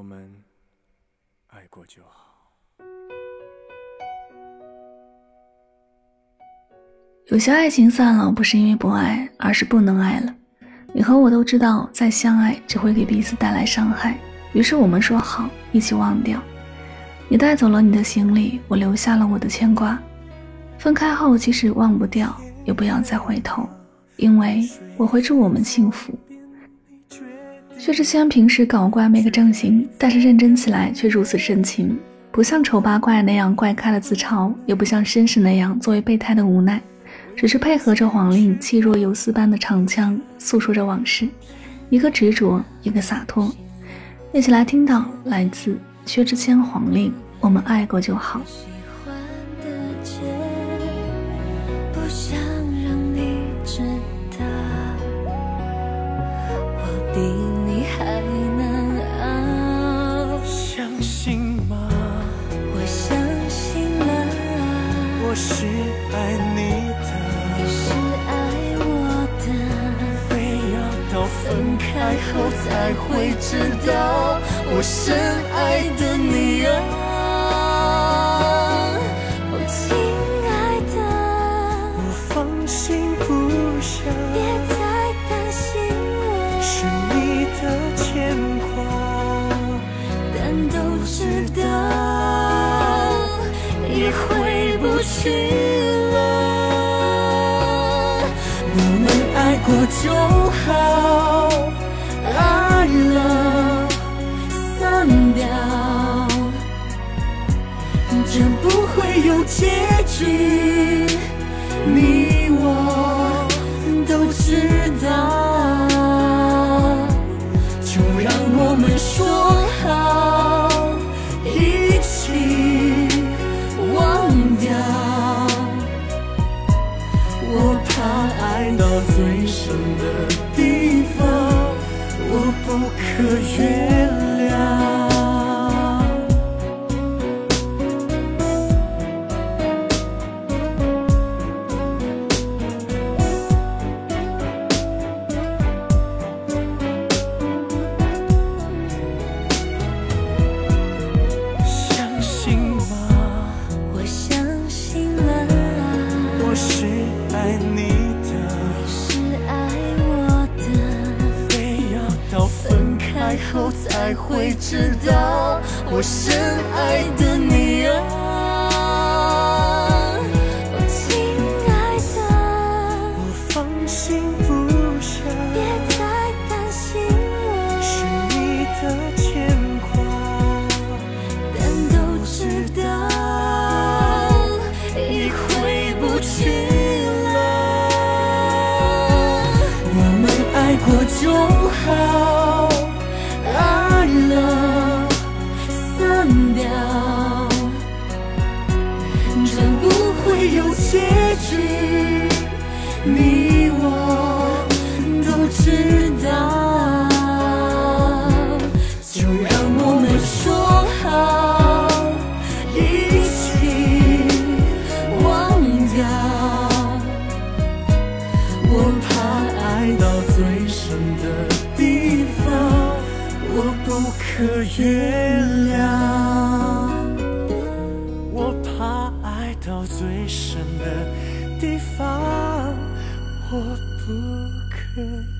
我们爱过就好。有些爱情散了，不是因为不爱，而是不能爱了。你和我都知道，再相爱只会给彼此带来伤害。于是我们说好，一起忘掉。你带走了你的行李，我留下了我的牵挂。分开后，即使忘不掉，也不要再回头，因为我会祝我们幸福。薛之谦平时搞怪没个正形，但是认真起来却如此深情，不像丑八怪那样怪咖的自嘲，也不像绅士那样作为备胎的无奈，只是配合着黄令气若游丝般的长腔，诉说着往事，一个执着，一个洒脱。一起来听到来自薛之谦黄令，我们爱过就好。我是爱你的，你是爱我的，非要到分开后才会知道我深爱的你啊。去了，我们爱过就好，爱了散掉，这不会有结局，你我都知道，可愿后才会知道，我深爱的你啊，亲爱的，我放心不下，别再担心了，是你的牵挂，但都知道已回不去了，我们爱过就好。你我都知道，就让我们说好，一起忘掉。我怕爱到最深的地方，我不可原谅。我不可。